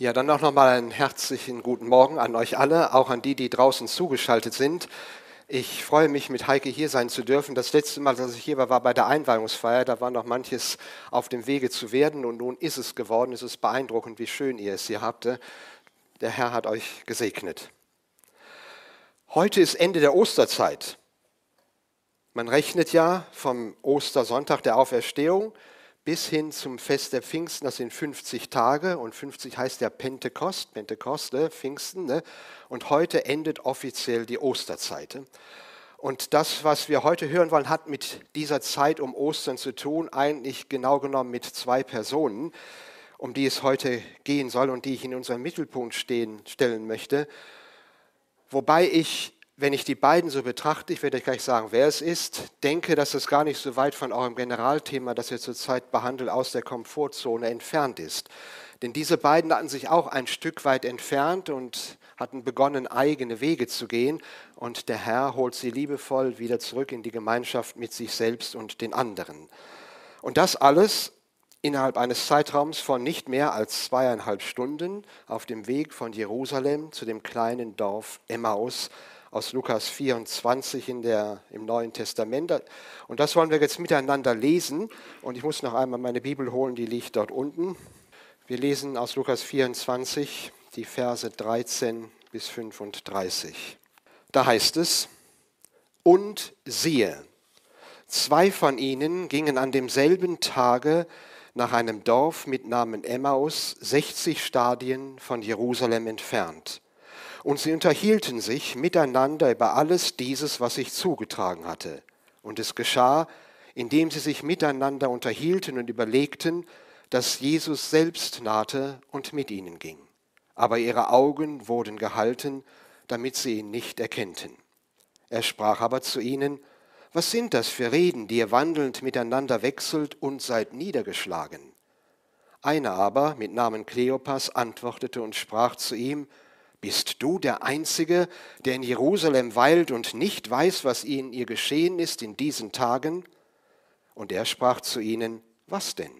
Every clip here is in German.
Ja, dann auch nochmal einen herzlichen guten Morgen an euch alle, auch an die, die draußen zugeschaltet sind. Ich freue mich, mit Heike hier sein zu dürfen. Das letzte Mal, dass ich hier war, war bei der Einweihungsfeier. Da war noch manches auf dem Wege zu werden und nun ist es geworden. Es ist beeindruckend, wie schön ihr es hier habt. Der Herr hat euch gesegnet. Heute ist Ende der Osterzeit. Man rechnet ja vom Ostersonntag der Auferstehung bis hin zum Fest der Pfingsten, das sind 50 Tage und 50 heißt ja Pentekost, Pentekoste, Pfingsten. Ne? Und heute endet offiziell die Osterzeit. Und das, was wir heute hören wollen, hat mit dieser Zeit um Ostern zu tun, eigentlich genau genommen mit zwei Personen, um die es heute gehen soll und die ich in unseren Mittelpunkt stehen, stellen möchte. Wobei ich wenn ich die beiden so betrachte, ich werde euch gleich sagen, wer es ist, denke, dass es gar nicht so weit von eurem Generalthema, das ihr zurzeit behandelt, aus der Komfortzone entfernt ist. Denn diese beiden hatten sich auch ein Stück weit entfernt und hatten begonnen, eigene Wege zu gehen. Und der Herr holt sie liebevoll wieder zurück in die Gemeinschaft mit sich selbst und den anderen. Und das alles innerhalb eines Zeitraums von nicht mehr als zweieinhalb Stunden auf dem Weg von Jerusalem zu dem kleinen Dorf Emmaus, aus Lukas 24 in der, im Neuen Testament. Und das wollen wir jetzt miteinander lesen. Und ich muss noch einmal meine Bibel holen, die liegt dort unten. Wir lesen aus Lukas 24 die Verse 13 bis 35. Da heißt es, und siehe, zwei von ihnen gingen an demselben Tage nach einem Dorf mit Namen Emmaus, 60 Stadien von Jerusalem entfernt und sie unterhielten sich miteinander über alles dieses, was sich zugetragen hatte. Und es geschah, indem sie sich miteinander unterhielten und überlegten, dass Jesus selbst nahte und mit ihnen ging. Aber ihre Augen wurden gehalten, damit sie ihn nicht erkennten. Er sprach aber zu ihnen, was sind das für Reden, die ihr wandelnd miteinander wechselt und seid niedergeschlagen? Einer aber mit Namen Kleopas antwortete und sprach zu ihm, bist du der Einzige, der in Jerusalem weilt und nicht weiß, was in ihr geschehen ist in diesen Tagen? Und er sprach zu ihnen, was denn?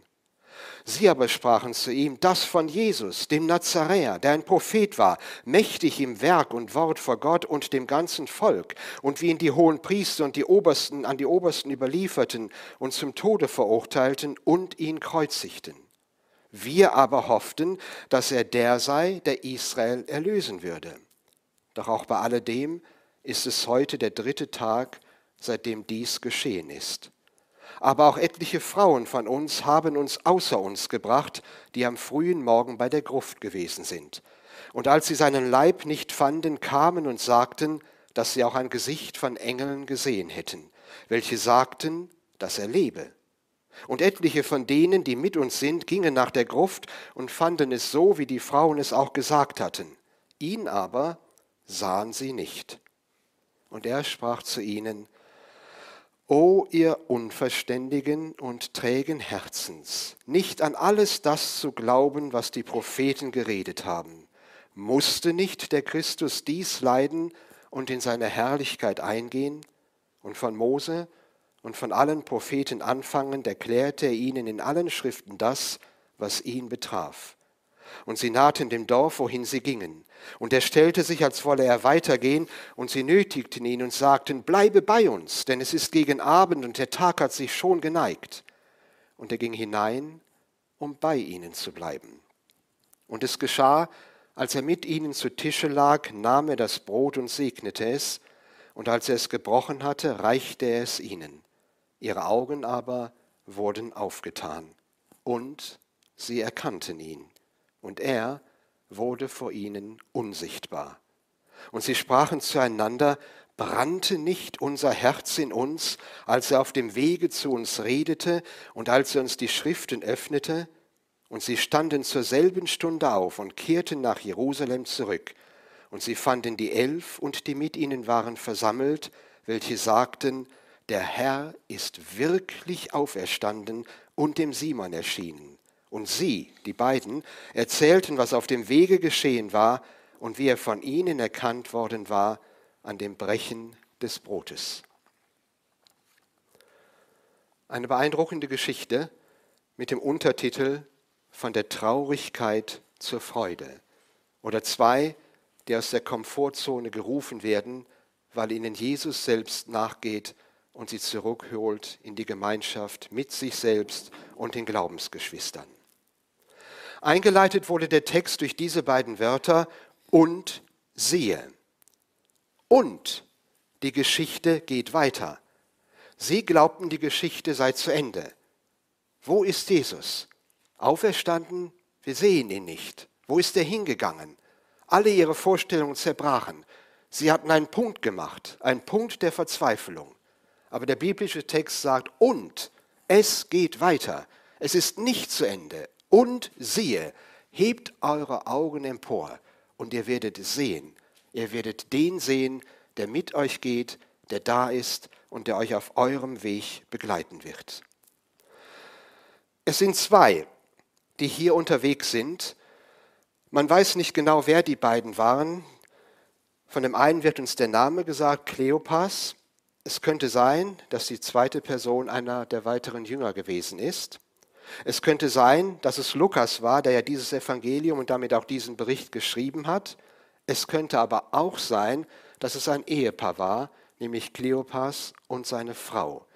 Sie aber sprachen zu ihm, das von Jesus, dem Nazaräer, der ein Prophet war, mächtig im Werk und Wort vor Gott und dem ganzen Volk, und wie ihn die hohen Priester und die Obersten an die Obersten überlieferten und zum Tode verurteilten und ihn kreuzigten. Wir aber hofften, dass er der sei, der Israel erlösen würde. Doch auch bei alledem ist es heute der dritte Tag, seitdem dies geschehen ist. Aber auch etliche Frauen von uns haben uns außer uns gebracht, die am frühen Morgen bei der Gruft gewesen sind. Und als sie seinen Leib nicht fanden, kamen und sagten, dass sie auch ein Gesicht von Engeln gesehen hätten, welche sagten, dass er lebe. Und etliche von denen, die mit uns sind, gingen nach der Gruft und fanden es so, wie die Frauen es auch gesagt hatten. Ihn aber sahen sie nicht. Und er sprach zu ihnen, O ihr unverständigen und trägen Herzens, nicht an alles das zu glauben, was die Propheten geredet haben. Musste nicht der Christus dies leiden und in seine Herrlichkeit eingehen? Und von Mose und von allen Propheten anfangend erklärte er ihnen in allen Schriften das, was ihn betraf. Und sie nahten dem Dorf, wohin sie gingen. Und er stellte sich, als wolle er weitergehen, und sie nötigten ihn und sagten, bleibe bei uns, denn es ist gegen Abend und der Tag hat sich schon geneigt. Und er ging hinein, um bei ihnen zu bleiben. Und es geschah, als er mit ihnen zu Tische lag, nahm er das Brot und segnete es, und als er es gebrochen hatte, reichte er es ihnen. Ihre Augen aber wurden aufgetan und sie erkannten ihn. Und er wurde vor ihnen unsichtbar. Und sie sprachen zueinander, brannte nicht unser Herz in uns, als er auf dem Wege zu uns redete und als er uns die Schriften öffnete? Und sie standen zur selben Stunde auf und kehrten nach Jerusalem zurück. Und sie fanden die Elf und die mit ihnen waren versammelt, welche sagten, der Herr ist wirklich auferstanden und dem Simon erschienen. Und sie, die beiden, erzählten, was auf dem Wege geschehen war und wie er von ihnen erkannt worden war an dem Brechen des Brotes. Eine beeindruckende Geschichte mit dem Untertitel von der Traurigkeit zur Freude. Oder zwei, die aus der Komfortzone gerufen werden, weil ihnen Jesus selbst nachgeht und sie zurückholt in die Gemeinschaft mit sich selbst und den Glaubensgeschwistern. Eingeleitet wurde der Text durch diese beiden Wörter und siehe. Und die Geschichte geht weiter. Sie glaubten, die Geschichte sei zu Ende. Wo ist Jesus? Auferstanden? Wir sehen ihn nicht. Wo ist er hingegangen? Alle ihre Vorstellungen zerbrachen. Sie hatten einen Punkt gemacht, einen Punkt der Verzweiflung. Aber der biblische Text sagt, und es geht weiter. Es ist nicht zu Ende. Und siehe, hebt eure Augen empor und ihr werdet sehen. Ihr werdet den sehen, der mit euch geht, der da ist und der euch auf eurem Weg begleiten wird. Es sind zwei, die hier unterwegs sind. Man weiß nicht genau, wer die beiden waren. Von dem einen wird uns der Name gesagt, Kleopas. Es könnte sein, dass die zweite Person einer der weiteren Jünger gewesen ist. Es könnte sein, dass es Lukas war, der ja dieses Evangelium und damit auch diesen Bericht geschrieben hat. Es könnte aber auch sein, dass es ein Ehepaar war, nämlich Kleopas und seine Frau.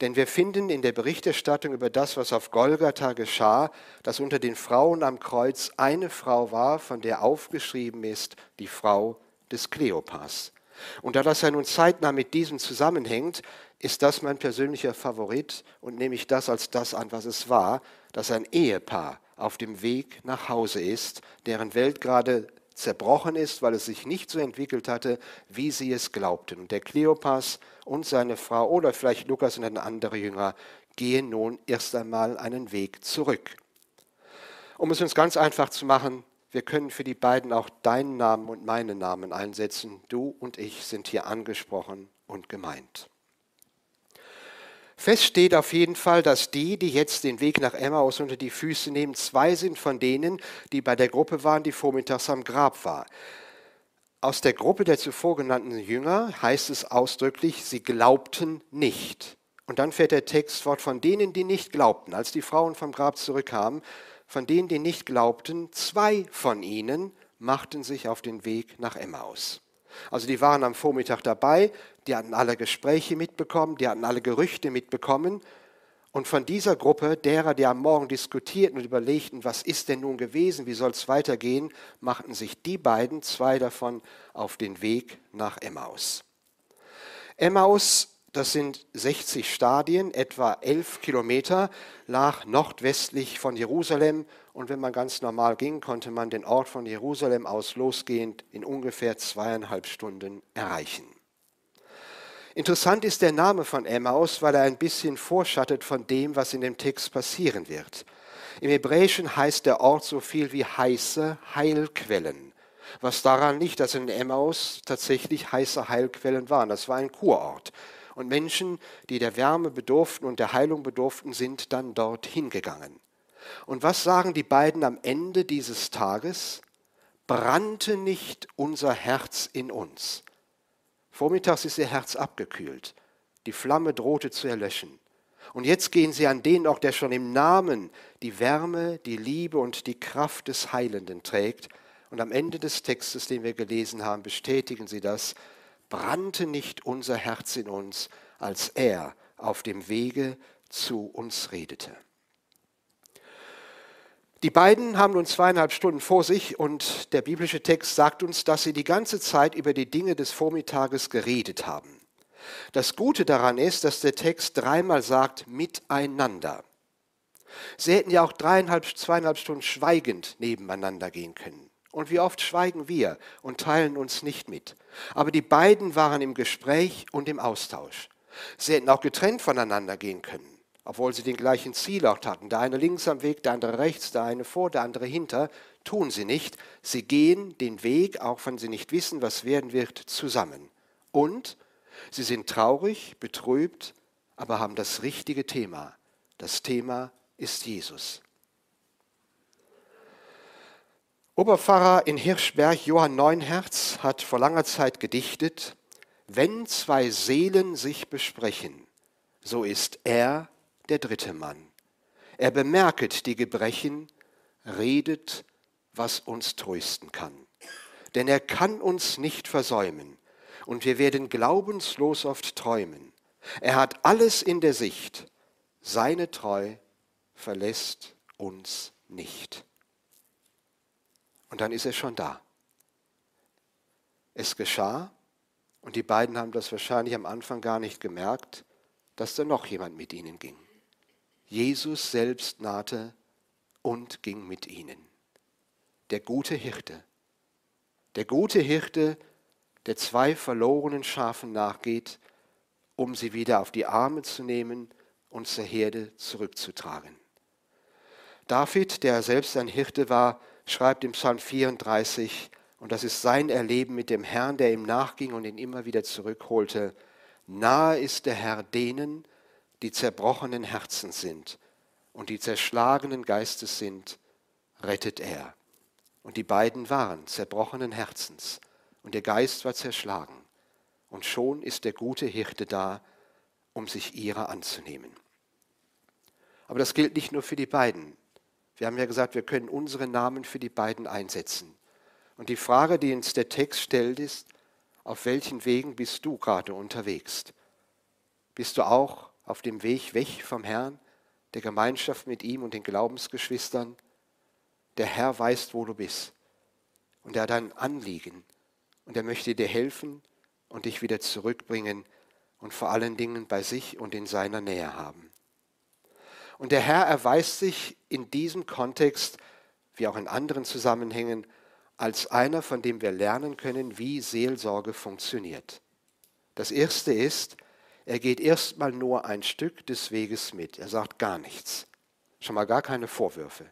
Denn wir finden in der Berichterstattung über das, was auf Golgatha geschah, dass unter den Frauen am Kreuz eine Frau war, von der aufgeschrieben ist, die Frau des Kleopas. Und da das ja nun zeitnah mit diesem zusammenhängt, ist das mein persönlicher Favorit und nehme ich das als das an, was es war, dass ein Ehepaar auf dem Weg nach Hause ist, deren Welt gerade zerbrochen ist, weil es sich nicht so entwickelt hatte, wie sie es glaubten. Und der Kleopas und seine Frau oder vielleicht Lukas und ein anderer Jünger gehen nun erst einmal einen Weg zurück. Um es uns ganz einfach zu machen, wir können für die beiden auch deinen Namen und meinen Namen einsetzen. Du und ich sind hier angesprochen und gemeint. Fest steht auf jeden Fall, dass die, die jetzt den Weg nach Emmaus unter die Füße nehmen, zwei sind von denen, die bei der Gruppe waren, die vormittags am Grab war. Aus der Gruppe der zuvor genannten Jünger heißt es ausdrücklich, sie glaubten nicht. Und dann fährt der Text fort von denen, die nicht glaubten. Als die Frauen vom Grab zurückkamen, von denen, die nicht glaubten, zwei von ihnen machten sich auf den Weg nach Emmaus. Also die waren am Vormittag dabei, die hatten alle Gespräche mitbekommen, die hatten alle Gerüchte mitbekommen. Und von dieser Gruppe derer, die am Morgen diskutierten und überlegten, was ist denn nun gewesen, wie soll es weitergehen, machten sich die beiden, zwei davon, auf den Weg nach Emmaus. Emmaus das sind 60 Stadien, etwa 11 Kilometer, lag nordwestlich von Jerusalem. Und wenn man ganz normal ging, konnte man den Ort von Jerusalem aus losgehend in ungefähr zweieinhalb Stunden erreichen. Interessant ist der Name von Emmaus, weil er ein bisschen vorschattet von dem, was in dem Text passieren wird. Im Hebräischen heißt der Ort so viel wie heiße Heilquellen, was daran liegt, dass in Emmaus tatsächlich heiße Heilquellen waren. Das war ein Kurort. Und Menschen, die der Wärme bedurften und der Heilung bedurften, sind dann dorthin gegangen. Und was sagen die beiden am Ende dieses Tages? Brannte nicht unser Herz in uns. Vormittags ist ihr Herz abgekühlt. Die Flamme drohte zu erlöschen. Und jetzt gehen sie an den Ort, der schon im Namen die Wärme, die Liebe und die Kraft des Heilenden trägt. Und am Ende des Textes, den wir gelesen haben, bestätigen sie das brannte nicht unser Herz in uns, als er auf dem Wege zu uns redete. Die beiden haben nun zweieinhalb Stunden vor sich und der biblische Text sagt uns, dass sie die ganze Zeit über die Dinge des Vormittages geredet haben. Das Gute daran ist, dass der Text dreimal sagt, miteinander. Sie hätten ja auch dreieinhalb, zweieinhalb Stunden schweigend nebeneinander gehen können. Und wie oft schweigen wir und teilen uns nicht mit. Aber die beiden waren im Gespräch und im Austausch. Sie hätten auch getrennt voneinander gehen können, obwohl sie den gleichen Zielort hatten. Der eine links am Weg, der andere rechts, der eine vor, der andere hinter. Tun sie nicht. Sie gehen den Weg, auch wenn sie nicht wissen, was werden wird, zusammen. Und sie sind traurig, betrübt, aber haben das richtige Thema. Das Thema ist Jesus. Oberpfarrer in Hirschberg Johann Neunherz hat vor langer Zeit gedichtet, wenn zwei Seelen sich besprechen, so ist er der dritte Mann. Er bemerket die Gebrechen, redet was uns trösten kann. Denn er kann uns nicht versäumen und wir werden glaubenslos oft träumen. Er hat alles in der Sicht. Seine Treu verlässt uns nicht. Und dann ist er schon da. Es geschah und die beiden haben das wahrscheinlich am Anfang gar nicht gemerkt, dass da noch jemand mit ihnen ging. Jesus selbst nahte und ging mit ihnen. Der gute Hirte. Der gute Hirte, der zwei verlorenen Schafen nachgeht, um sie wieder auf die Arme zu nehmen und zur Herde zurückzutragen. David, der selbst ein Hirte war, schreibt im Psalm 34, und das ist sein Erleben mit dem Herrn, der ihm nachging und ihn immer wieder zurückholte, nahe ist der Herr denen, die zerbrochenen Herzen sind und die zerschlagenen Geistes sind, rettet er. Und die beiden waren zerbrochenen Herzens und der Geist war zerschlagen. Und schon ist der gute Hirte da, um sich ihrer anzunehmen. Aber das gilt nicht nur für die beiden. Wir haben ja gesagt, wir können unsere Namen für die beiden einsetzen. Und die Frage, die uns der Text stellt, ist, auf welchen Wegen bist du gerade unterwegs? Bist du auch auf dem Weg weg vom Herrn, der Gemeinschaft mit ihm und den Glaubensgeschwistern? Der Herr weiß, wo du bist. Und er hat ein Anliegen. Und er möchte dir helfen und dich wieder zurückbringen und vor allen Dingen bei sich und in seiner Nähe haben. Und der Herr erweist sich in diesem Kontext, wie auch in anderen Zusammenhängen, als einer, von dem wir lernen können, wie Seelsorge funktioniert. Das Erste ist, er geht erstmal nur ein Stück des Weges mit. Er sagt gar nichts. Schon mal gar keine Vorwürfe.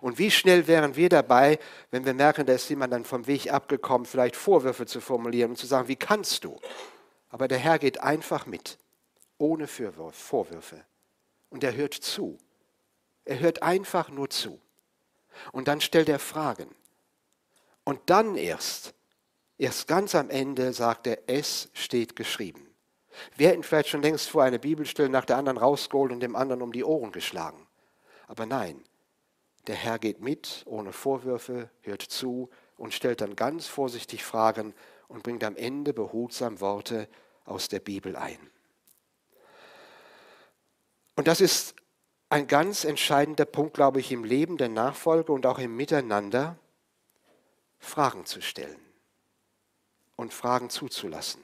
Und wie schnell wären wir dabei, wenn wir merken, da ist jemand dann vom Weg abgekommen, vielleicht Vorwürfe zu formulieren und zu sagen, wie kannst du? Aber der Herr geht einfach mit, ohne Vorwürfe und er hört zu. Er hört einfach nur zu. Und dann stellt er Fragen. Und dann erst, erst ganz am Ende sagt er, es steht geschrieben. Wir hätten vielleicht schon längst vor eine Bibelstelle nach der anderen rausgeholt und dem anderen um die Ohren geschlagen. Aber nein, der Herr geht mit, ohne Vorwürfe, hört zu und stellt dann ganz vorsichtig Fragen und bringt am Ende behutsam Worte aus der Bibel ein. Und das ist ein ganz entscheidender Punkt, glaube ich, im Leben der Nachfolge und auch im Miteinander, Fragen zu stellen und Fragen zuzulassen.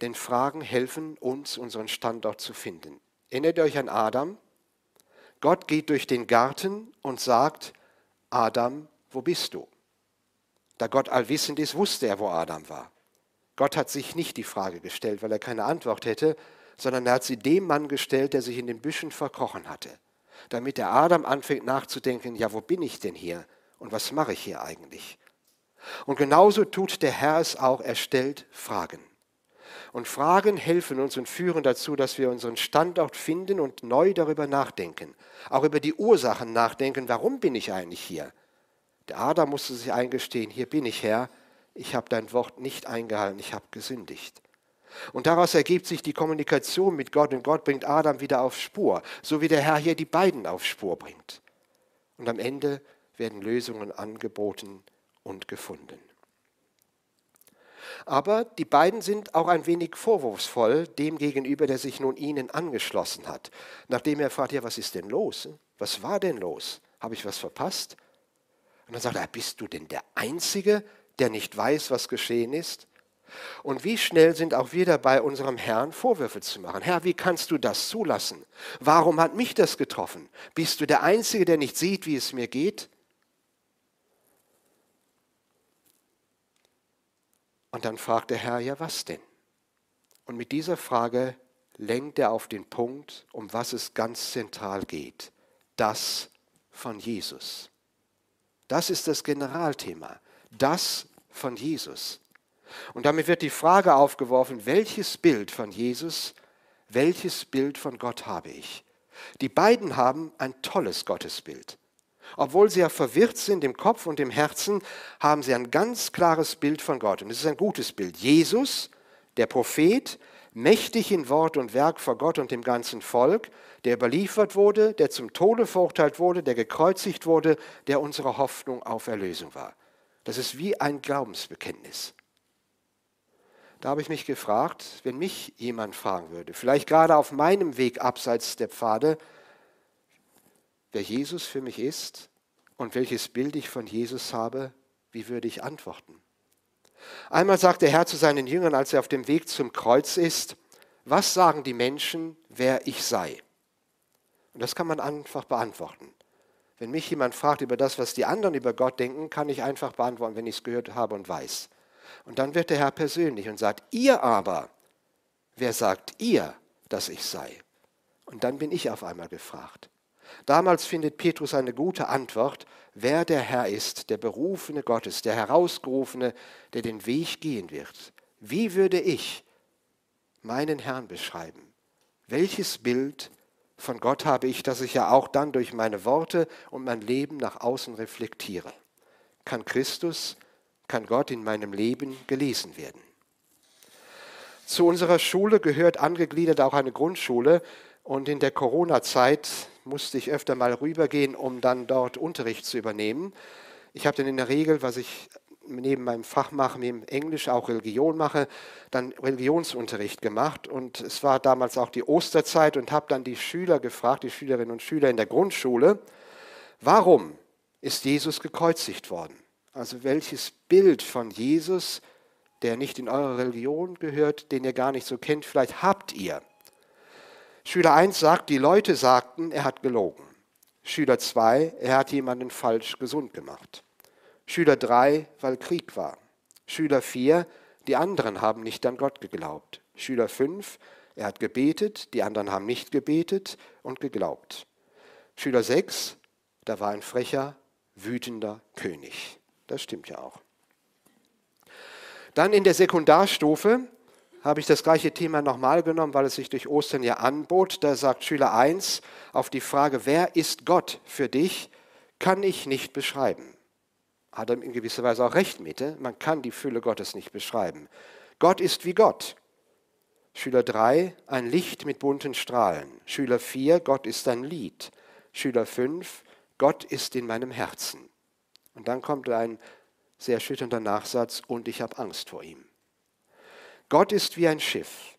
Denn Fragen helfen uns, unseren Standort zu finden. Erinnert euch an Adam? Gott geht durch den Garten und sagt, Adam, wo bist du? Da Gott allwissend ist, wusste er, wo Adam war. Gott hat sich nicht die Frage gestellt, weil er keine Antwort hätte, sondern er hat sie dem Mann gestellt, der sich in den Büschen verkrochen hatte, damit der Adam anfängt nachzudenken, ja, wo bin ich denn hier und was mache ich hier eigentlich? Und genauso tut der Herr es auch, er stellt Fragen. Und Fragen helfen uns und führen dazu, dass wir unseren Standort finden und neu darüber nachdenken. Auch über die Ursachen nachdenken, warum bin ich eigentlich hier? Der Adam musste sich eingestehen, hier bin ich Herr, ich habe dein Wort nicht eingehalten, ich habe gesündigt. Und daraus ergibt sich die Kommunikation mit Gott und Gott bringt Adam wieder auf Spur, so wie der Herr hier die beiden auf Spur bringt. Und am Ende werden Lösungen angeboten und gefunden. Aber die beiden sind auch ein wenig vorwurfsvoll dem gegenüber, der sich nun ihnen angeschlossen hat. Nachdem er fragt, ja, was ist denn los? Was war denn los? Habe ich was verpasst? Und dann sagt er, bist du denn der Einzige, der nicht weiß, was geschehen ist? Und wie schnell sind auch wir dabei, unserem Herrn Vorwürfe zu machen? Herr, wie kannst du das zulassen? Warum hat mich das getroffen? Bist du der Einzige, der nicht sieht, wie es mir geht? Und dann fragt der Herr, ja was denn? Und mit dieser Frage lenkt er auf den Punkt, um was es ganz zentral geht. Das von Jesus. Das ist das Generalthema. Das von Jesus. Und damit wird die Frage aufgeworfen, welches Bild von Jesus, welches Bild von Gott habe ich? Die beiden haben ein tolles Gottesbild. Obwohl sie ja verwirrt sind im Kopf und im Herzen, haben sie ein ganz klares Bild von Gott. Und es ist ein gutes Bild. Jesus, der Prophet, mächtig in Wort und Werk vor Gott und dem ganzen Volk, der überliefert wurde, der zum Tode verurteilt wurde, der gekreuzigt wurde, der unsere Hoffnung auf Erlösung war. Das ist wie ein Glaubensbekenntnis. Da habe ich mich gefragt, wenn mich jemand fragen würde, vielleicht gerade auf meinem Weg abseits der Pfade, wer Jesus für mich ist und welches Bild ich von Jesus habe, wie würde ich antworten? Einmal sagt der Herr zu seinen Jüngern, als er auf dem Weg zum Kreuz ist, was sagen die Menschen, wer ich sei? Und das kann man einfach beantworten. Wenn mich jemand fragt über das, was die anderen über Gott denken, kann ich einfach beantworten, wenn ich es gehört habe und weiß. Und dann wird der Herr persönlich und sagt, ihr aber, wer sagt ihr, dass ich sei? Und dann bin ich auf einmal gefragt. Damals findet Petrus eine gute Antwort, wer der Herr ist, der Berufene Gottes, der Herausgerufene, der den Weg gehen wird. Wie würde ich meinen Herrn beschreiben? Welches Bild von Gott habe ich, das ich ja auch dann durch meine Worte und mein Leben nach außen reflektiere? Kann Christus, kann Gott in meinem Leben gelesen werden? Zu unserer Schule gehört angegliedert auch eine Grundschule, und in der Corona-Zeit musste ich öfter mal rübergehen, um dann dort Unterricht zu übernehmen. Ich habe dann in der Regel, was ich neben meinem Fach mache, neben Englisch auch Religion mache, dann Religionsunterricht gemacht. Und es war damals auch die Osterzeit und habe dann die Schüler gefragt, die Schülerinnen und Schüler in der Grundschule, warum ist Jesus gekreuzigt worden? Also welches Bild von Jesus, der nicht in eure Religion gehört, den ihr gar nicht so kennt, vielleicht habt ihr? Schüler 1 sagt, die Leute sagten, er hat gelogen. Schüler 2, er hat jemanden falsch gesund gemacht. Schüler 3, weil Krieg war. Schüler 4, die anderen haben nicht an Gott geglaubt. Schüler 5, er hat gebetet, die anderen haben nicht gebetet und geglaubt. Schüler 6, da war ein frecher, wütender König. Das stimmt ja auch. Dann in der Sekundarstufe habe ich das gleiche Thema nochmal genommen, weil es sich durch Ostern ja anbot. Da sagt Schüler 1 auf die Frage, wer ist Gott für dich, kann ich nicht beschreiben. Hat er in gewisser Weise auch recht mit. Man kann die Fülle Gottes nicht beschreiben. Gott ist wie Gott. Schüler 3, ein Licht mit bunten Strahlen. Schüler 4, Gott ist ein Lied. Schüler 5, Gott ist in meinem Herzen. Und dann kommt ein sehr erschütternder Nachsatz, und ich habe Angst vor ihm. Gott ist wie ein Schiff.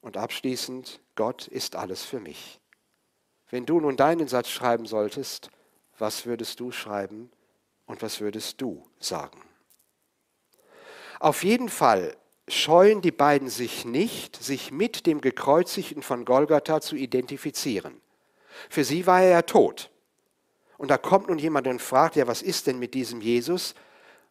Und abschließend, Gott ist alles für mich. Wenn du nun deinen Satz schreiben solltest, was würdest du schreiben und was würdest du sagen? Auf jeden Fall scheuen die beiden sich nicht, sich mit dem Gekreuzigten von Golgatha zu identifizieren. Für sie war er ja tot. Und da kommt nun jemand und fragt, ja, was ist denn mit diesem Jesus?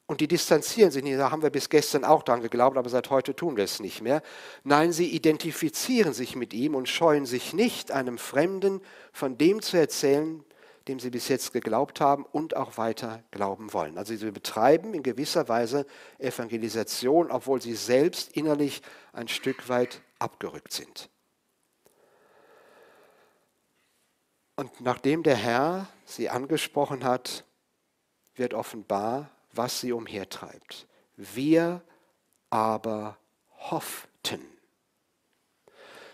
Und die distanzieren sich nicht, da haben wir bis gestern auch dran geglaubt, aber seit heute tun wir es nicht mehr. Nein, sie identifizieren sich mit ihm und scheuen sich nicht, einem Fremden von dem zu erzählen, dem sie bis jetzt geglaubt haben und auch weiter glauben wollen. Also sie betreiben in gewisser Weise Evangelisation, obwohl sie selbst innerlich ein Stück weit abgerückt sind. Und nachdem der Herr sie angesprochen hat, wird offenbar, was sie umhertreibt. Wir aber hofften.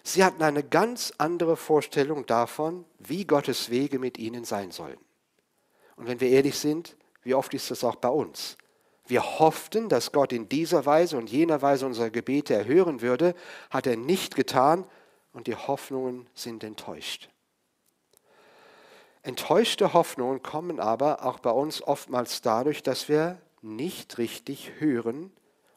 Sie hatten eine ganz andere Vorstellung davon, wie Gottes Wege mit ihnen sein sollen. Und wenn wir ehrlich sind, wie oft ist das auch bei uns? Wir hofften, dass Gott in dieser Weise und jener Weise unsere Gebete erhören würde, hat er nicht getan und die Hoffnungen sind enttäuscht. Enttäuschte Hoffnungen kommen aber auch bei uns oftmals dadurch, dass wir nicht richtig hören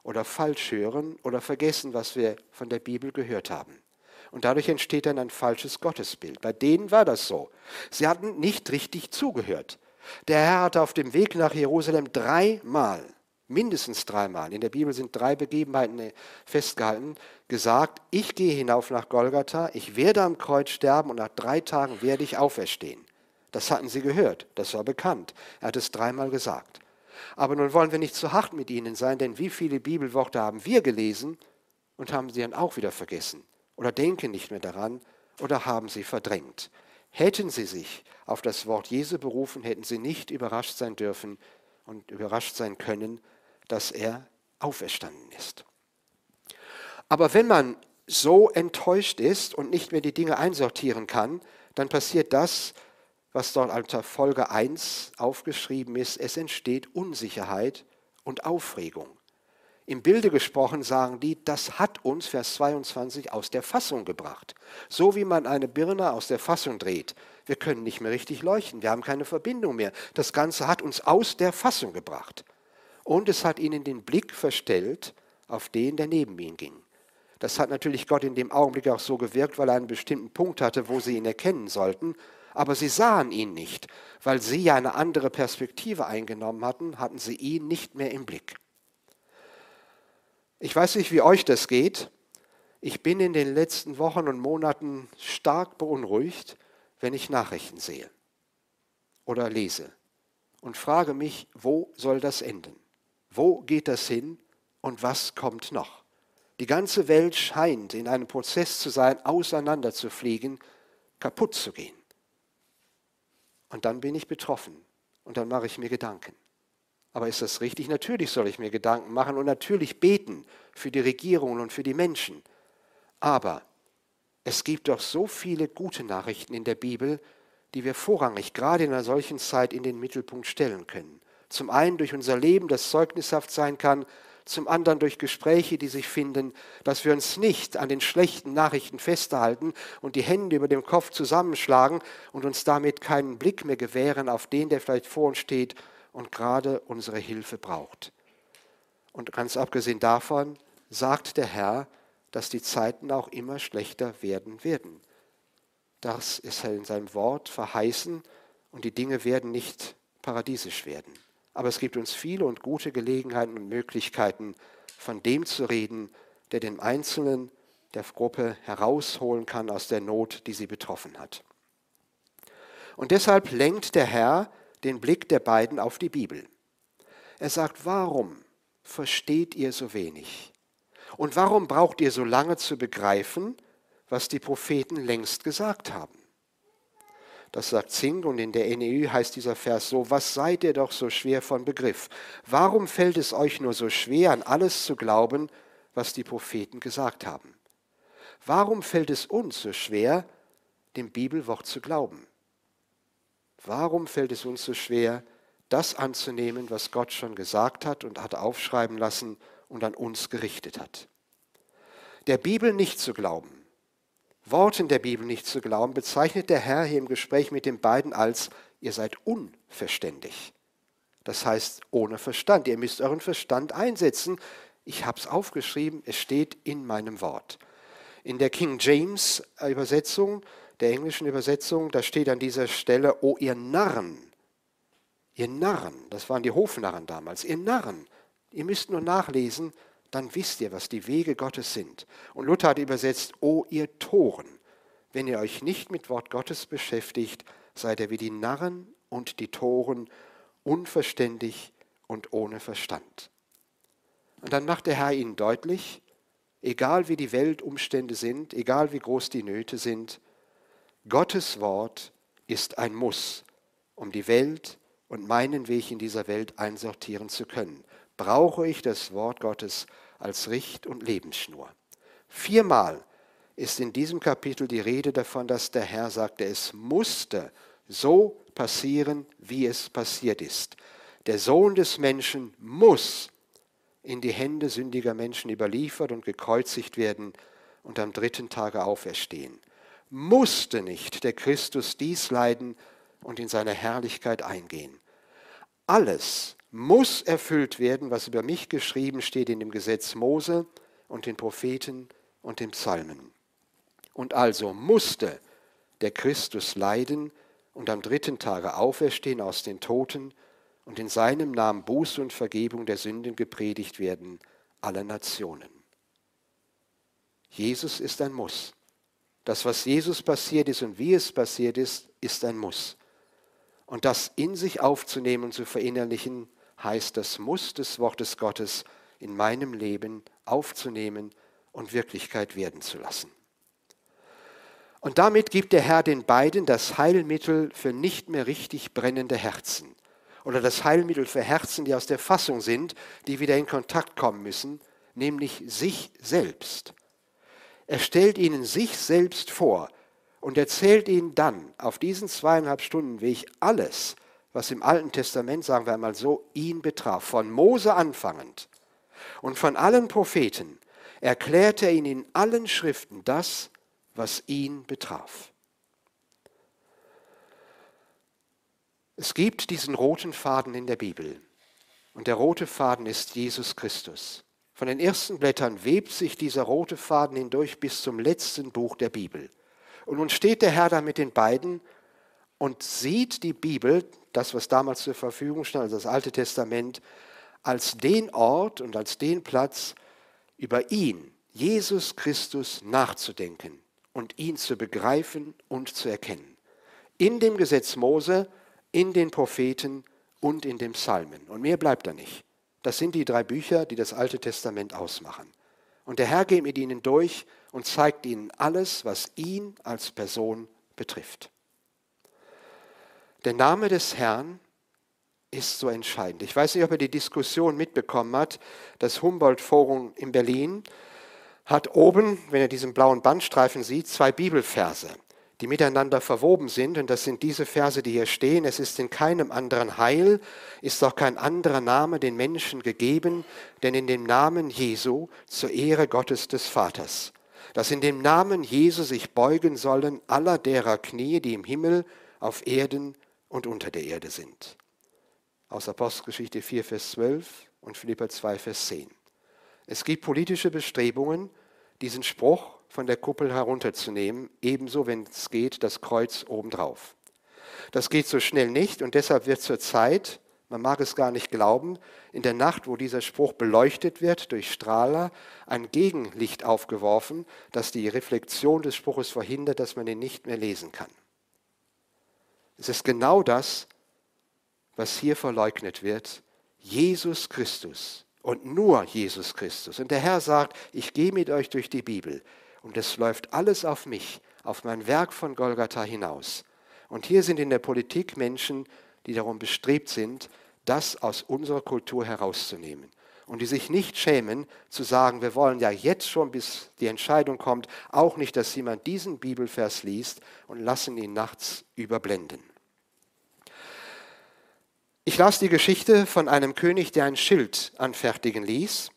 oder falsch hören oder vergessen, was wir von der Bibel gehört haben. Und dadurch entsteht dann ein falsches Gottesbild. Bei denen war das so. Sie hatten nicht richtig zugehört. Der Herr hatte auf dem Weg nach Jerusalem dreimal, mindestens dreimal, in der Bibel sind drei Begebenheiten festgehalten, gesagt, ich gehe hinauf nach Golgatha, ich werde am Kreuz sterben und nach drei Tagen werde ich auferstehen. Das hatten sie gehört, das war bekannt. Er hat es dreimal gesagt. Aber nun wollen wir nicht zu hart mit ihnen sein, denn wie viele Bibelworte haben wir gelesen und haben sie dann auch wieder vergessen oder denken nicht mehr daran oder haben sie verdrängt. Hätten sie sich auf das Wort Jesu berufen, hätten sie nicht überrascht sein dürfen und überrascht sein können, dass er auferstanden ist. Aber wenn man so enttäuscht ist und nicht mehr die Dinge einsortieren kann, dann passiert das, was dort unter Folge 1 aufgeschrieben ist. Es entsteht Unsicherheit und Aufregung. Im Bilde gesprochen sagen die, das hat uns, Vers 22, aus der Fassung gebracht. So wie man eine Birne aus der Fassung dreht. Wir können nicht mehr richtig leuchten, wir haben keine Verbindung mehr. Das Ganze hat uns aus der Fassung gebracht. Und es hat ihnen den Blick verstellt auf den, der neben ihnen ging. Das hat natürlich Gott in dem Augenblick auch so gewirkt, weil er einen bestimmten Punkt hatte, wo sie ihn erkennen sollten. Aber sie sahen ihn nicht, weil sie ja eine andere Perspektive eingenommen hatten, hatten sie ihn nicht mehr im Blick. Ich weiß nicht, wie euch das geht. Ich bin in den letzten Wochen und Monaten stark beunruhigt, wenn ich Nachrichten sehe oder lese und frage mich, wo soll das enden? Wo geht das hin und was kommt noch? Die ganze Welt scheint in einem Prozess zu sein, auseinanderzufliegen, kaputt zu gehen. Und dann bin ich betroffen und dann mache ich mir Gedanken. Aber ist das richtig? Natürlich soll ich mir Gedanken machen und natürlich beten für die Regierungen und für die Menschen. Aber es gibt doch so viele gute Nachrichten in der Bibel, die wir vorrangig gerade in einer solchen Zeit in den Mittelpunkt stellen können. Zum einen durch unser Leben, das zeugnishaft sein kann, zum anderen durch Gespräche, die sich finden, dass wir uns nicht an den schlechten Nachrichten festhalten und die Hände über dem Kopf zusammenschlagen und uns damit keinen Blick mehr gewähren auf den, der vielleicht vor uns steht und gerade unsere Hilfe braucht. Und ganz abgesehen davon sagt der Herr, dass die Zeiten auch immer schlechter werden werden. Das ist in seinem Wort verheißen und die Dinge werden nicht paradiesisch werden. Aber es gibt uns viele und gute Gelegenheiten und Möglichkeiten, von dem zu reden, der den Einzelnen der Gruppe herausholen kann aus der Not, die sie betroffen hat. Und deshalb lenkt der Herr den Blick der beiden auf die Bibel. Er sagt, warum versteht ihr so wenig? Und warum braucht ihr so lange zu begreifen, was die Propheten längst gesagt haben? Das sagt Zink und in der NEU heißt dieser Vers so, was seid ihr doch so schwer von Begriff? Warum fällt es euch nur so schwer, an alles zu glauben, was die Propheten gesagt haben? Warum fällt es uns so schwer, dem Bibelwort zu glauben? Warum fällt es uns so schwer, das anzunehmen, was Gott schon gesagt hat und hat aufschreiben lassen und an uns gerichtet hat? Der Bibel nicht zu glauben, Worten der Bibel nicht zu glauben, bezeichnet der Herr hier im Gespräch mit den beiden als, ihr seid unverständig. Das heißt, ohne Verstand. Ihr müsst euren Verstand einsetzen. Ich habe es aufgeschrieben, es steht in meinem Wort. In der King James Übersetzung, der englischen Übersetzung, da steht an dieser Stelle, O ihr Narren, ihr Narren, das waren die Hofnarren damals, ihr Narren, ihr müsst nur nachlesen, dann wisst ihr, was die Wege Gottes sind. Und Luther hat übersetzt, O ihr Toren, wenn ihr euch nicht mit Wort Gottes beschäftigt, seid ihr wie die Narren und die Toren, unverständig und ohne Verstand. Und dann macht der Herr ihnen deutlich, egal wie die Weltumstände sind, egal wie groß die Nöte sind, Gottes Wort ist ein Muss, um die Welt und meinen Weg in dieser Welt einsortieren zu können brauche ich das Wort Gottes als Richt- und Lebensschnur. Viermal ist in diesem Kapitel die Rede davon, dass der Herr sagte, es musste so passieren, wie es passiert ist. Der Sohn des Menschen muss in die Hände sündiger Menschen überliefert und gekreuzigt werden und am dritten Tage auferstehen. Musste nicht der Christus dies leiden und in seine Herrlichkeit eingehen. Alles muss erfüllt werden, was über mich geschrieben steht in dem Gesetz Mose und den Propheten und den Psalmen. Und also musste der Christus leiden und am dritten Tage auferstehen aus den Toten und in seinem Namen Buße und Vergebung der Sünden gepredigt werden aller Nationen. Jesus ist ein Muss. Das, was Jesus passiert ist und wie es passiert ist, ist ein Muss. Und das in sich aufzunehmen und zu verinnerlichen, heißt das Muss des Wortes Gottes in meinem Leben aufzunehmen und Wirklichkeit werden zu lassen. Und damit gibt der Herr den beiden das Heilmittel für nicht mehr richtig brennende Herzen oder das Heilmittel für Herzen, die aus der Fassung sind, die wieder in Kontakt kommen müssen, nämlich sich selbst. Er stellt ihnen sich selbst vor und erzählt ihnen dann auf diesen zweieinhalb Stunden Weg alles, was im Alten Testament, sagen wir einmal so, ihn betraf. Von Mose anfangend und von allen Propheten erklärte er ihnen in allen Schriften das, was ihn betraf. Es gibt diesen roten Faden in der Bibel. Und der rote Faden ist Jesus Christus. Von den ersten Blättern webt sich dieser rote Faden hindurch bis zum letzten Buch der Bibel. Und nun steht der Herr da mit den beiden und sieht die Bibel, das, was damals zur Verfügung stand, also das Alte Testament, als den Ort und als den Platz, über ihn, Jesus Christus, nachzudenken und ihn zu begreifen und zu erkennen. In dem Gesetz Mose, in den Propheten und in den Psalmen. Und mehr bleibt da nicht. Das sind die drei Bücher, die das Alte Testament ausmachen. Und der Herr geht mit ihnen durch und zeigt ihnen alles, was ihn als Person betrifft. Der Name des Herrn ist so entscheidend. Ich weiß nicht, ob er die Diskussion mitbekommen hat. Das Humboldt-Forum in Berlin hat oben, wenn er diesen blauen Bandstreifen sieht, zwei Bibelverse die miteinander verwoben sind. Und das sind diese Verse, die hier stehen. Es ist in keinem anderen Heil, ist auch kein anderer Name den Menschen gegeben, denn in dem Namen Jesu zur Ehre Gottes des Vaters. Dass in dem Namen Jesu sich beugen sollen aller derer Knie, die im Himmel, auf Erden und unter der Erde sind. Aus Apostelgeschichte 4, Vers 12 und Philippa 2, Vers 10. Es gibt politische Bestrebungen, diesen Spruch von der Kuppel herunterzunehmen, ebenso, wenn es geht, das Kreuz obendrauf. Das geht so schnell nicht und deshalb wird zur Zeit, man mag es gar nicht glauben, in der Nacht, wo dieser Spruch beleuchtet wird durch Strahler, ein Gegenlicht aufgeworfen, das die Reflexion des Spruches verhindert, dass man ihn nicht mehr lesen kann. Es ist genau das, was hier verleugnet wird. Jesus Christus und nur Jesus Christus. Und der Herr sagt, ich gehe mit euch durch die Bibel. Und es läuft alles auf mich, auf mein Werk von Golgatha hinaus. Und hier sind in der Politik Menschen, die darum bestrebt sind, das aus unserer Kultur herauszunehmen. Und die sich nicht schämen zu sagen, wir wollen ja jetzt schon, bis die Entscheidung kommt, auch nicht, dass jemand diesen Bibelvers liest und lassen ihn nachts überblenden. Ich las die Geschichte von einem König, der ein Schild anfertigen ließ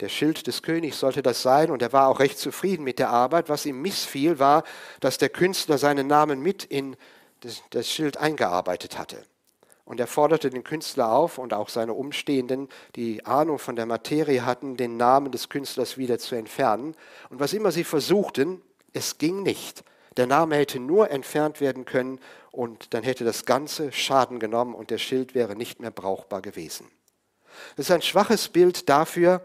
der Schild des Königs sollte das sein und er war auch recht zufrieden mit der Arbeit. Was ihm missfiel, war, dass der Künstler seinen Namen mit in das Schild eingearbeitet hatte. Und er forderte den Künstler auf und auch seine Umstehenden, die Ahnung von der Materie hatten, den Namen des Künstlers wieder zu entfernen. Und was immer sie versuchten, es ging nicht. Der Name hätte nur entfernt werden können und dann hätte das Ganze Schaden genommen und der Schild wäre nicht mehr brauchbar gewesen. Das ist ein schwaches Bild dafür,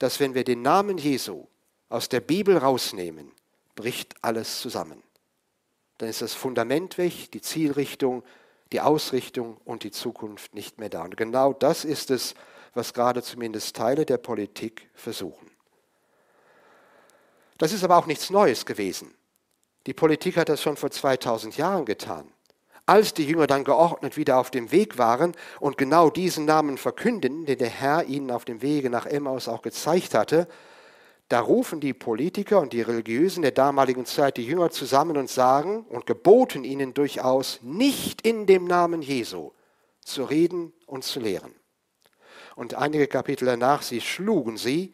dass wenn wir den Namen Jesu aus der Bibel rausnehmen, bricht alles zusammen. Dann ist das Fundament weg, die Zielrichtung, die Ausrichtung und die Zukunft nicht mehr da. Und genau das ist es, was gerade zumindest Teile der Politik versuchen. Das ist aber auch nichts Neues gewesen. Die Politik hat das schon vor 2000 Jahren getan. Als die Jünger dann geordnet wieder auf dem Weg waren und genau diesen Namen verkünden, den der Herr ihnen auf dem Wege nach Emmaus auch gezeigt hatte, da rufen die Politiker und die Religiösen der damaligen Zeit die Jünger zusammen und sagen und geboten ihnen durchaus, nicht in dem Namen Jesu zu reden und zu lehren. Und einige Kapitel danach, sie schlugen sie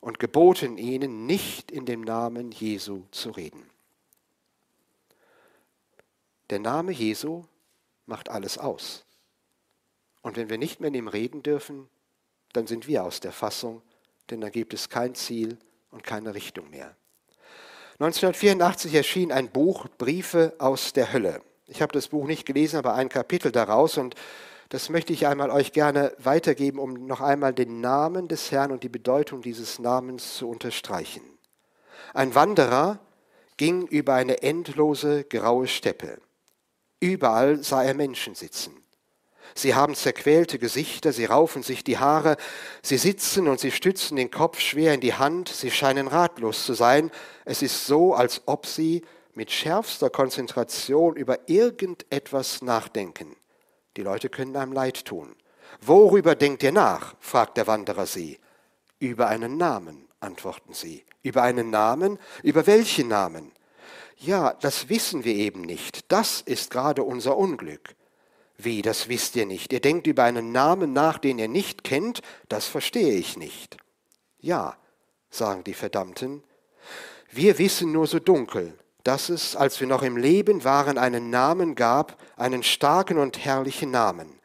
und geboten ihnen, nicht in dem Namen Jesu zu reden. Der Name Jesu macht alles aus. Und wenn wir nicht mehr in ihm reden dürfen, dann sind wir aus der Fassung, denn dann gibt es kein Ziel und keine Richtung mehr. 1984 erschien ein Buch Briefe aus der Hölle. Ich habe das Buch nicht gelesen, aber ein Kapitel daraus und das möchte ich einmal euch gerne weitergeben, um noch einmal den Namen des Herrn und die Bedeutung dieses Namens zu unterstreichen. Ein Wanderer ging über eine endlose graue Steppe. Überall sah er Menschen sitzen. Sie haben zerquälte Gesichter, sie raufen sich die Haare, sie sitzen und sie stützen den Kopf schwer in die Hand, sie scheinen ratlos zu sein. Es ist so, als ob sie mit schärfster Konzentration über irgendetwas nachdenken. Die Leute können einem leid tun. Worüber denkt ihr nach? fragt der Wanderer sie. Über einen Namen, antworten sie. Über einen Namen? Über welchen Namen? Ja, das wissen wir eben nicht. Das ist gerade unser Unglück. Wie, das wisst ihr nicht. Ihr denkt über einen Namen nach, den ihr nicht kennt, das verstehe ich nicht. Ja, sagen die Verdammten, wir wissen nur so dunkel, dass es, als wir noch im Leben waren, einen Namen gab, einen starken und herrlichen Namen.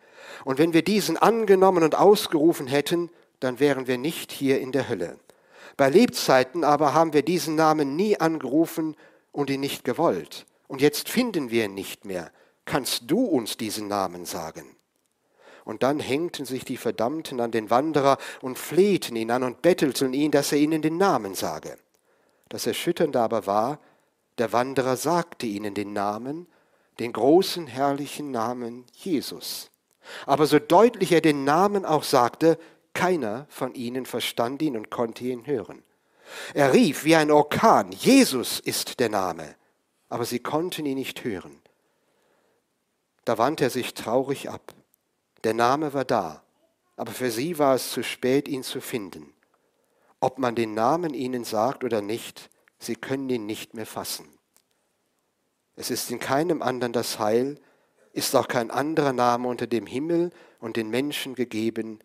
Und wenn wir diesen angenommen und ausgerufen hätten, dann wären wir nicht hier in der Hölle. Bei Lebzeiten aber haben wir diesen Namen nie angerufen und ihn nicht gewollt. Und jetzt finden wir ihn nicht mehr. Kannst du uns diesen Namen sagen? Und dann hängten sich die Verdammten an den Wanderer und flehten ihn an und bettelten ihn, dass er ihnen den Namen sage. Das Erschütternde aber war, der Wanderer sagte ihnen den Namen, den großen herrlichen Namen Jesus. Aber so deutlich er den Namen auch sagte, keiner von ihnen verstand ihn und konnte ihn hören. Er rief wie ein Orkan, Jesus ist der Name, aber sie konnten ihn nicht hören. Da wandte er sich traurig ab. Der Name war da, aber für sie war es zu spät, ihn zu finden. Ob man den Namen ihnen sagt oder nicht, sie können ihn nicht mehr fassen. Es ist in keinem anderen das Heil, ist auch kein anderer Name unter dem Himmel und den Menschen gegeben,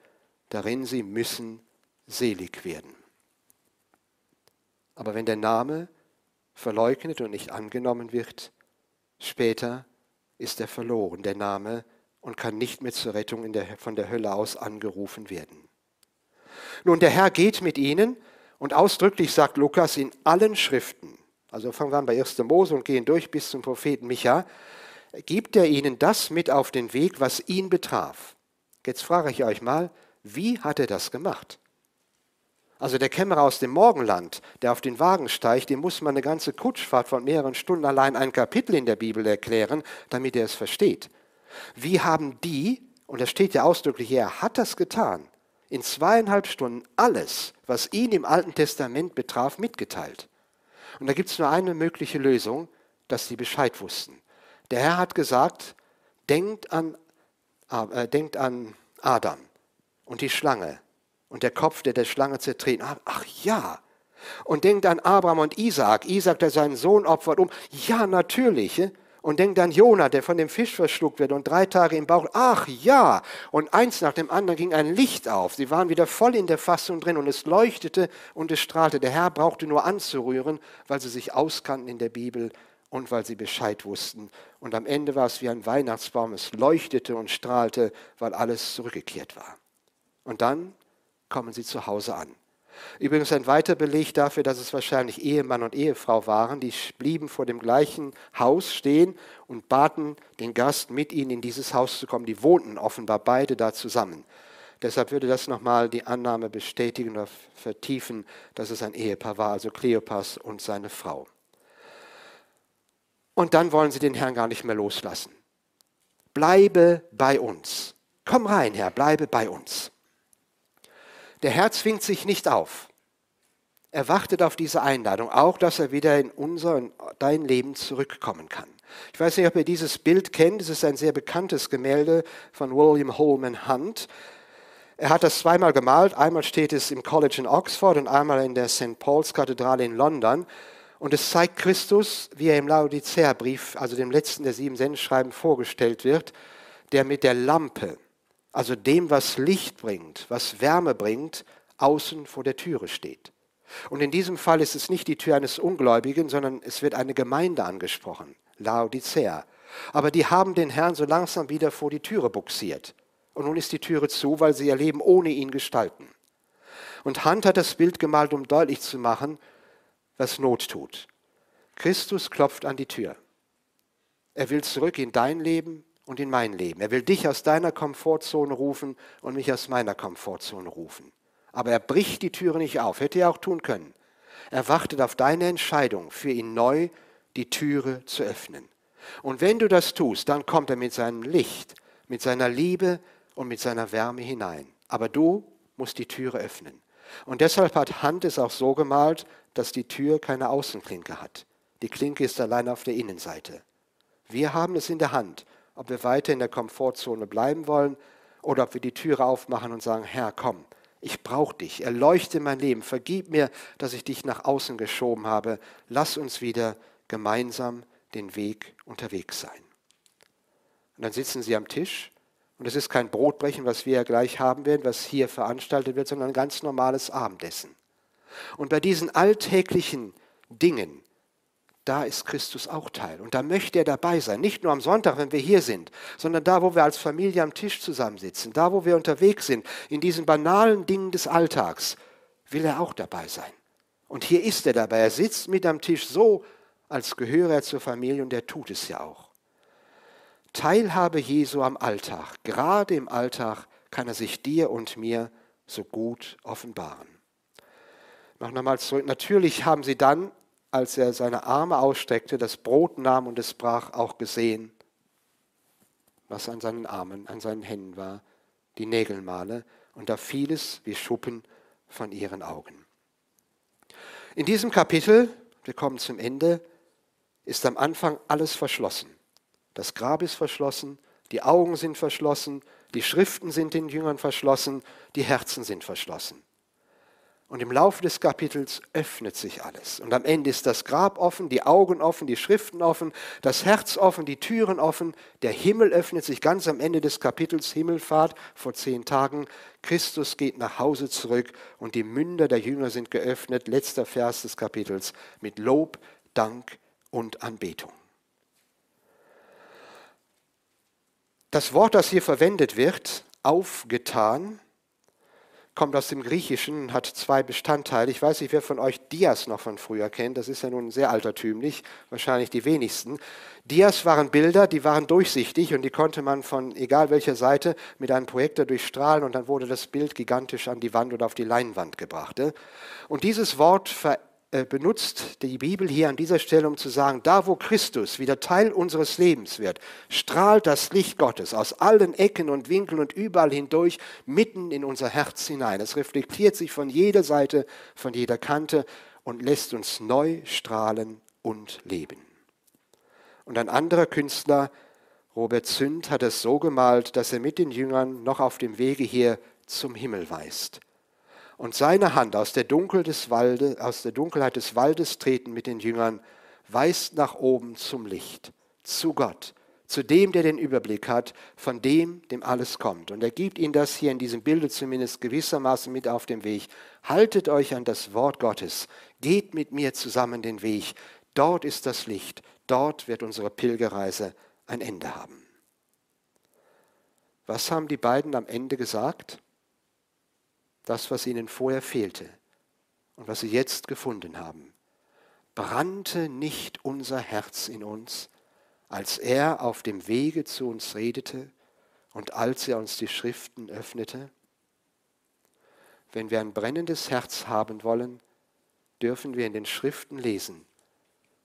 darin sie müssen selig werden. Aber wenn der Name verleugnet und nicht angenommen wird, später ist er verloren, der Name, und kann nicht mehr zur Rettung der, von der Hölle aus angerufen werden. Nun, der Herr geht mit ihnen und ausdrücklich sagt Lukas in allen Schriften, also fangen wir an bei 1. Mose und gehen durch bis zum Propheten Micha, gibt er ihnen das mit auf den Weg, was ihn betraf. Jetzt frage ich euch mal, wie hat er das gemacht? Also der Kämmerer aus dem Morgenland, der auf den Wagen steigt, dem muss man eine ganze Kutschfahrt von mehreren Stunden allein ein Kapitel in der Bibel erklären, damit er es versteht. Wie haben die, und das steht ja ausdrücklich hier, er hat das getan, in zweieinhalb Stunden alles, was ihn im Alten Testament betraf, mitgeteilt. Und da gibt es nur eine mögliche Lösung, dass sie Bescheid wussten. Der Herr hat gesagt, denkt an, äh, denkt an Adam und die Schlange und der Kopf, der der Schlange zertreten hat. Ach ja. Und denkt an Abraham und Isaac. Isaac, der seinen Sohn opfert um. Ja, natürlich und denkt an Jona, der von dem Fisch verschluckt wird und drei Tage im Bauch. Ach ja! Und eins nach dem anderen ging ein Licht auf. Sie waren wieder voll in der Fassung drin und es leuchtete und es strahlte. Der Herr brauchte nur anzurühren, weil sie sich auskannten in der Bibel und weil sie Bescheid wussten. Und am Ende war es wie ein Weihnachtsbaum. Es leuchtete und strahlte, weil alles zurückgekehrt war. Und dann kommen sie zu Hause an. Übrigens ein weiter Beleg dafür, dass es wahrscheinlich Ehemann und Ehefrau waren, die blieben vor dem gleichen Haus stehen und baten den Gast, mit ihnen in dieses Haus zu kommen. Die wohnten offenbar beide da zusammen. Deshalb würde das nochmal die Annahme bestätigen oder vertiefen, dass es ein Ehepaar war, also Kleopas und seine Frau. Und dann wollen sie den Herrn gar nicht mehr loslassen. Bleibe bei uns. Komm rein, Herr, bleibe bei uns. Der Herr zwingt sich nicht auf. Er wartet auf diese Einladung, auch dass er wieder in unser, in dein Leben zurückkommen kann. Ich weiß nicht, ob ihr dieses Bild kennt. Es ist ein sehr bekanntes Gemälde von William Holman Hunt. Er hat das zweimal gemalt. Einmal steht es im College in Oxford und einmal in der St. Paul's Kathedrale in London. Und es zeigt Christus, wie er im Laodicea-Brief, also dem letzten der sieben Sendschreiben, vorgestellt wird, der mit der Lampe also dem, was Licht bringt, was Wärme bringt, außen vor der Türe steht. Und in diesem Fall ist es nicht die Tür eines Ungläubigen, sondern es wird eine Gemeinde angesprochen, Laodicea. Aber die haben den Herrn so langsam wieder vor die Türe buxiert. Und nun ist die Türe zu, weil sie ihr Leben ohne ihn gestalten. Und Hand hat das Bild gemalt, um deutlich zu machen, was Not tut. Christus klopft an die Tür. Er will zurück in dein Leben, und in mein Leben. Er will dich aus deiner Komfortzone rufen und mich aus meiner Komfortzone rufen. Aber er bricht die Türe nicht auf, hätte er auch tun können. Er wartet auf deine Entscheidung, für ihn neu die Türe zu öffnen. Und wenn du das tust, dann kommt er mit seinem Licht, mit seiner Liebe und mit seiner Wärme hinein. Aber du musst die Türe öffnen. Und deshalb hat Hand es auch so gemalt, dass die Tür keine Außenklinke hat. Die Klinke ist allein auf der Innenseite. Wir haben es in der Hand ob wir weiter in der Komfortzone bleiben wollen oder ob wir die Türe aufmachen und sagen, Herr, komm, Ich brauche dich. Erleuchte mein Leben. Vergib mir, dass ich dich nach außen geschoben habe. Lass uns wieder gemeinsam den Weg unterwegs sein. Und dann sitzen sie am Tisch und es ist kein Brotbrechen, was wir ja gleich haben werden, was hier veranstaltet wird, sondern ein ganz normales Abendessen. Und bei diesen alltäglichen Dingen, da ist Christus auch Teil. Und da möchte er dabei sein. Nicht nur am Sonntag, wenn wir hier sind, sondern da, wo wir als Familie am Tisch zusammensitzen, da, wo wir unterwegs sind, in diesen banalen Dingen des Alltags, will er auch dabei sein. Und hier ist er dabei. Er sitzt mit am Tisch so, als gehöre er zur Familie und er tut es ja auch. Teilhabe Jesu am Alltag, gerade im Alltag kann er sich dir und mir so gut offenbaren. Noch nochmal zurück. Natürlich haben sie dann, als er seine Arme ausstreckte, das Brot nahm und es brach, auch gesehen, was an seinen Armen, an seinen Händen war, die Nägelmale, und da fiel es wie Schuppen von ihren Augen. In diesem Kapitel, wir kommen zum Ende, ist am Anfang alles verschlossen. Das Grab ist verschlossen, die Augen sind verschlossen, die Schriften sind den Jüngern verschlossen, die Herzen sind verschlossen. Und im Laufe des Kapitels öffnet sich alles. Und am Ende ist das Grab offen, die Augen offen, die Schriften offen, das Herz offen, die Türen offen, der Himmel öffnet sich ganz am Ende des Kapitels Himmelfahrt vor zehn Tagen. Christus geht nach Hause zurück und die Münder der Jünger sind geöffnet. Letzter Vers des Kapitels mit Lob, Dank und Anbetung. Das Wort, das hier verwendet wird, aufgetan, kommt aus dem Griechischen, hat zwei Bestandteile. Ich weiß nicht, wer von euch Dias noch von früher kennt. Das ist ja nun sehr altertümlich, wahrscheinlich die wenigsten. Dias waren Bilder, die waren durchsichtig und die konnte man von egal welcher Seite mit einem Projektor durchstrahlen und dann wurde das Bild gigantisch an die Wand oder auf die Leinwand gebracht. Und dieses Wort verändert benutzt die Bibel hier an dieser Stelle, um zu sagen, da wo Christus wieder Teil unseres Lebens wird, strahlt das Licht Gottes aus allen Ecken und Winkeln und überall hindurch mitten in unser Herz hinein. Es reflektiert sich von jeder Seite, von jeder Kante und lässt uns neu strahlen und leben. Und ein anderer Künstler, Robert Zünd, hat es so gemalt, dass er mit den Jüngern noch auf dem Wege hier zum Himmel weist und seine Hand aus der, Dunkel des Walde, aus der Dunkelheit des Waldes treten mit den Jüngern, weist nach oben zum Licht, zu Gott, zu dem, der den Überblick hat, von dem, dem alles kommt. Und er gibt ihnen das hier in diesem Bilde zumindest gewissermaßen mit auf den Weg. Haltet euch an das Wort Gottes, geht mit mir zusammen den Weg. Dort ist das Licht, dort wird unsere Pilgerreise ein Ende haben. Was haben die beiden am Ende gesagt? Das, was ihnen vorher fehlte und was sie jetzt gefunden haben. Brannte nicht unser Herz in uns, als er auf dem Wege zu uns redete und als er uns die Schriften öffnete? Wenn wir ein brennendes Herz haben wollen, dürfen wir in den Schriften lesen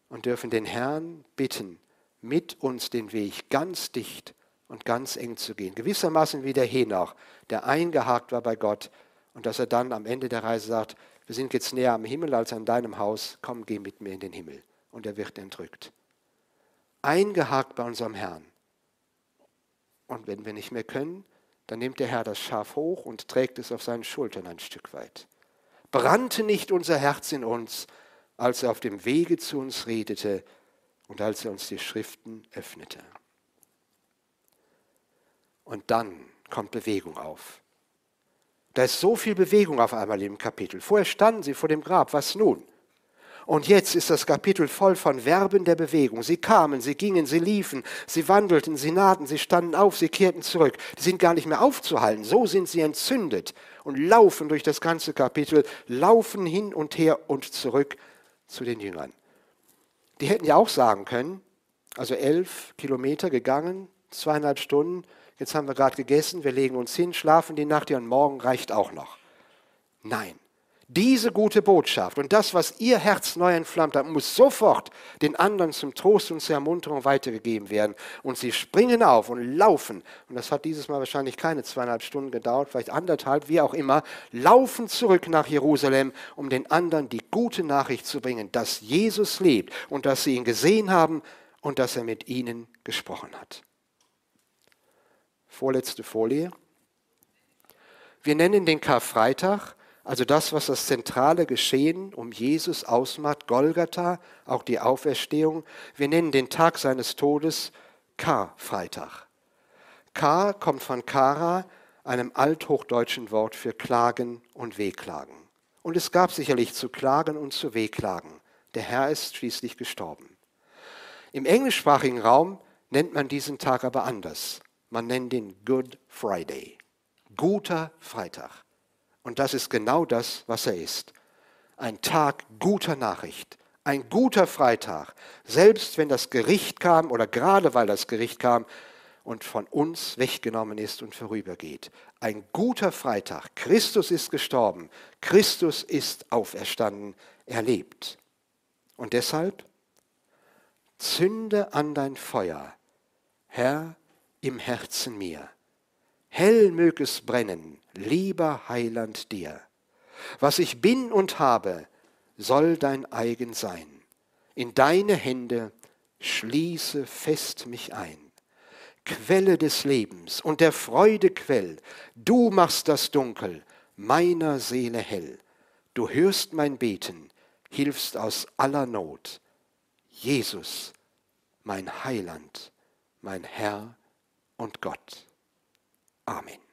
und dürfen den Herrn bitten, mit uns den Weg ganz dicht und ganz eng zu gehen. Gewissermaßen wie der Henoch, der eingehakt war bei Gott und dass er dann am Ende der Reise sagt, wir sind jetzt näher am Himmel als an deinem Haus, komm, geh mit mir in den Himmel. Und er wird entrückt. Eingehakt bei unserem Herrn. Und wenn wir nicht mehr können, dann nimmt der Herr das Schaf hoch und trägt es auf seinen Schultern ein Stück weit. Brannte nicht unser Herz in uns, als er auf dem Wege zu uns redete und als er uns die Schriften öffnete. Und dann kommt Bewegung auf. Da ist so viel Bewegung auf einmal im Kapitel. Vorher standen sie vor dem Grab. Was nun? Und jetzt ist das Kapitel voll von Verben der Bewegung. Sie kamen, sie gingen, sie liefen, sie wandelten, sie nahten, sie standen auf, sie kehrten zurück. Die sind gar nicht mehr aufzuhalten. So sind sie entzündet und laufen durch das ganze Kapitel, laufen hin und her und zurück zu den Jüngern. Die hätten ja auch sagen können, also elf Kilometer gegangen, zweieinhalb Stunden, jetzt haben wir gerade gegessen, wir legen uns hin, schlafen die Nacht, ja, und morgen reicht auch noch. Nein. Diese gute Botschaft und das, was ihr Herz neu entflammt hat, muss sofort den anderen zum Trost und zur Ermunterung weitergegeben werden. Und sie springen auf und laufen. Und das hat dieses Mal wahrscheinlich keine zweieinhalb Stunden gedauert, vielleicht anderthalb, wie auch immer. Laufen zurück nach Jerusalem, um den anderen die gute Nachricht zu bringen, dass Jesus lebt und dass sie ihn gesehen haben und dass er mit ihnen gesprochen hat vorletzte Folie. Wir nennen den Karfreitag, also das, was das zentrale Geschehen um Jesus ausmacht, Golgatha, auch die Auferstehung. Wir nennen den Tag seines Todes Karfreitag. Kar kommt von Kara, einem althochdeutschen Wort für Klagen und Wehklagen. Und es gab sicherlich zu klagen und zu wehklagen. Der Herr ist schließlich gestorben. Im englischsprachigen Raum nennt man diesen Tag aber anders. Man nennt ihn Good Friday. Guter Freitag. Und das ist genau das, was er ist. Ein Tag guter Nachricht. Ein guter Freitag. Selbst wenn das Gericht kam oder gerade weil das Gericht kam und von uns weggenommen ist und vorübergeht. Ein guter Freitag. Christus ist gestorben. Christus ist auferstanden. Er lebt. Und deshalb zünde an dein Feuer, Herr, im Herzen mir. Hell mög es brennen, lieber Heiland dir. Was ich bin und habe, soll dein eigen sein. In deine Hände schließe fest mich ein. Quelle des Lebens und der Freude Quell, du machst das Dunkel meiner Seele hell. Du hörst mein Beten, hilfst aus aller Not. Jesus, mein Heiland, mein Herr und Gott. Amen.